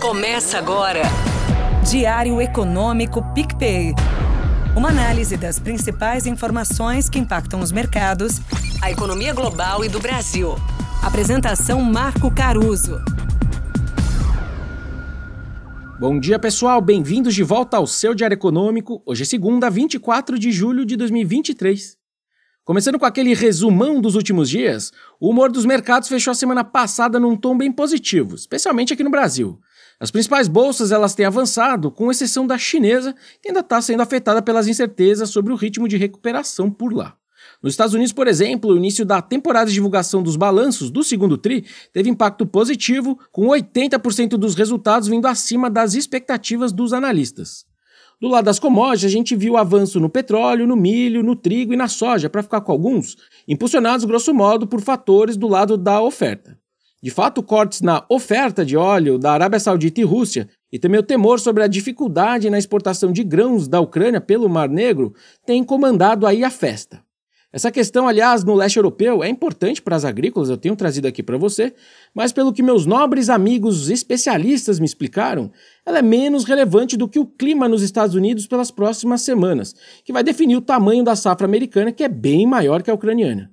Começa agora. Diário Econômico PicPay. Uma análise das principais informações que impactam os mercados, A economia global e do Brasil. Apresentação Marco Caruso. Bom dia, pessoal. Bem-vindos de volta ao seu Diário Econômico. Hoje é segunda, 24 de julho de 2023. Começando com aquele resumão dos últimos dias, o humor dos mercados fechou a semana passada num tom bem positivo, especialmente aqui no Brasil. As principais bolsas elas têm avançado, com exceção da chinesa, que ainda está sendo afetada pelas incertezas sobre o ritmo de recuperação por lá. Nos Estados Unidos, por exemplo, o início da temporada de divulgação dos balanços do segundo TRI teve impacto positivo, com 80% dos resultados vindo acima das expectativas dos analistas. Do lado das commodities, a gente viu avanço no petróleo, no milho, no trigo e na soja, para ficar com alguns, impulsionados grosso modo por fatores do lado da oferta. De fato, cortes na oferta de óleo da Arábia Saudita e Rússia e também o temor sobre a dificuldade na exportação de grãos da Ucrânia pelo Mar Negro têm comandado aí a festa. Essa questão, aliás, no leste europeu é importante para as agrícolas, eu tenho trazido aqui para você, mas pelo que meus nobres amigos especialistas me explicaram, ela é menos relevante do que o clima nos Estados Unidos pelas próximas semanas, que vai definir o tamanho da safra americana, que é bem maior que a ucraniana.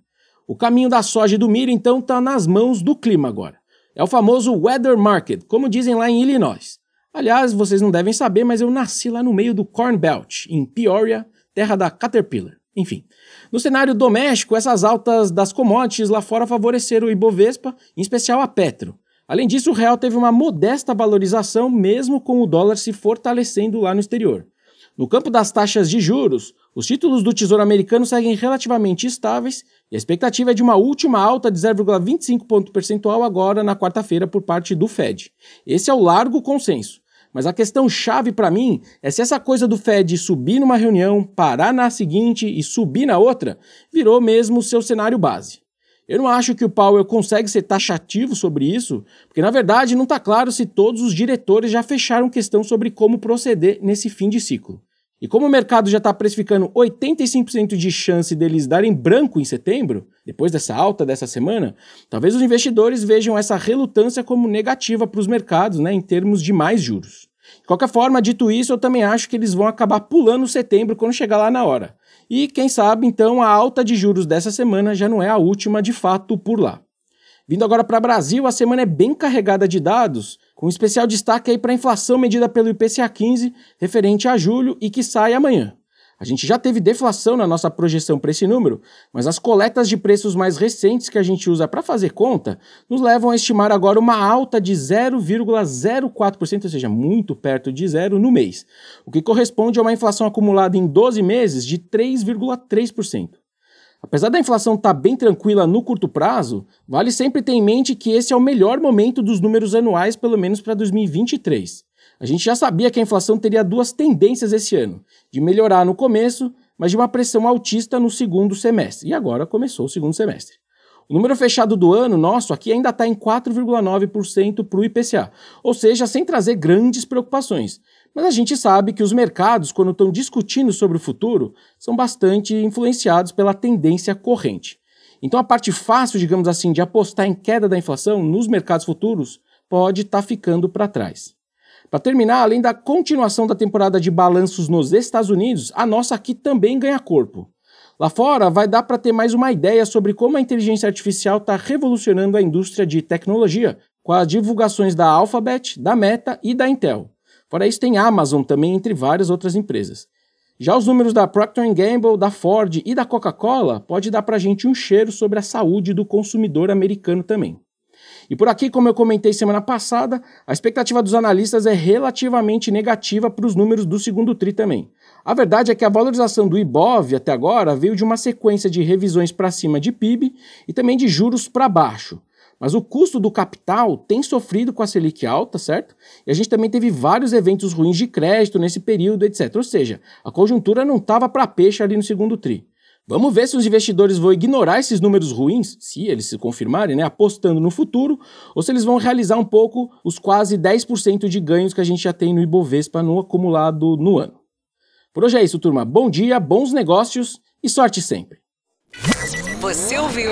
O caminho da soja e do milho, então, está nas mãos do clima agora. É o famoso weather market, como dizem lá em Illinois. Aliás, vocês não devem saber, mas eu nasci lá no meio do Corn Belt, em Peoria, terra da Caterpillar. Enfim, no cenário doméstico, essas altas das commodities lá fora favoreceram o Ibovespa, em especial a Petro. Além disso, o real teve uma modesta valorização, mesmo com o dólar se fortalecendo lá no exterior. No campo das taxas de juros, os títulos do Tesouro Americano seguem relativamente estáveis e a expectativa é de uma última alta de 0,25 ponto percentual agora na quarta-feira por parte do Fed. Esse é o largo consenso. Mas a questão chave para mim é se essa coisa do Fed subir numa reunião, parar na seguinte e subir na outra, virou mesmo seu cenário base. Eu não acho que o Powell consegue ser taxativo sobre isso, porque na verdade não está claro se todos os diretores já fecharam questão sobre como proceder nesse fim de ciclo. E como o mercado já está precificando 85% de chance deles darem branco em setembro, depois dessa alta dessa semana, talvez os investidores vejam essa relutância como negativa para os mercados, né, em termos de mais juros. De qualquer forma, dito isso, eu também acho que eles vão acabar pulando setembro quando chegar lá na hora. E quem sabe, então, a alta de juros dessa semana já não é a última de fato por lá. Vindo agora para o Brasil, a semana é bem carregada de dados, com especial destaque aí para a inflação medida pelo IPCA 15, referente a julho e que sai amanhã. A gente já teve deflação na nossa projeção para esse número, mas as coletas de preços mais recentes que a gente usa para fazer conta nos levam a estimar agora uma alta de 0,04%, ou seja, muito perto de zero no mês, o que corresponde a uma inflação acumulada em 12 meses de 3,3%. Apesar da inflação estar tá bem tranquila no curto prazo, vale sempre ter em mente que esse é o melhor momento dos números anuais, pelo menos para 2023. A gente já sabia que a inflação teria duas tendências esse ano: de melhorar no começo, mas de uma pressão altista no segundo semestre. E agora começou o segundo semestre. O número fechado do ano nosso aqui ainda está em 4,9% para o IPCA, ou seja, sem trazer grandes preocupações. Mas a gente sabe que os mercados, quando estão discutindo sobre o futuro, são bastante influenciados pela tendência corrente. Então a parte fácil, digamos assim, de apostar em queda da inflação nos mercados futuros pode estar tá ficando para trás. Para terminar, além da continuação da temporada de balanços nos Estados Unidos, a nossa aqui também ganha corpo. Lá fora, vai dar para ter mais uma ideia sobre como a inteligência artificial está revolucionando a indústria de tecnologia, com as divulgações da Alphabet, da Meta e da Intel. Fora isso, tem Amazon também, entre várias outras empresas. Já os números da Procter Gamble, da Ford e da Coca-Cola pode dar para a gente um cheiro sobre a saúde do consumidor americano também. E por aqui, como eu comentei semana passada, a expectativa dos analistas é relativamente negativa para os números do segundo TRI também. A verdade é que a valorização do IBOV até agora veio de uma sequência de revisões para cima de PIB e também de juros para baixo. Mas o custo do capital tem sofrido com a Selic alta, certo? E a gente também teve vários eventos ruins de crédito nesse período, etc. Ou seja, a conjuntura não estava para peixe ali no segundo TRI. Vamos ver se os investidores vão ignorar esses números ruins, se eles se confirmarem, né, apostando no futuro, ou se eles vão realizar um pouco os quase 10% de ganhos que a gente já tem no Ibovespa no acumulado no ano. Por hoje é isso, turma. Bom dia, bons negócios e sorte sempre. Você ouviu?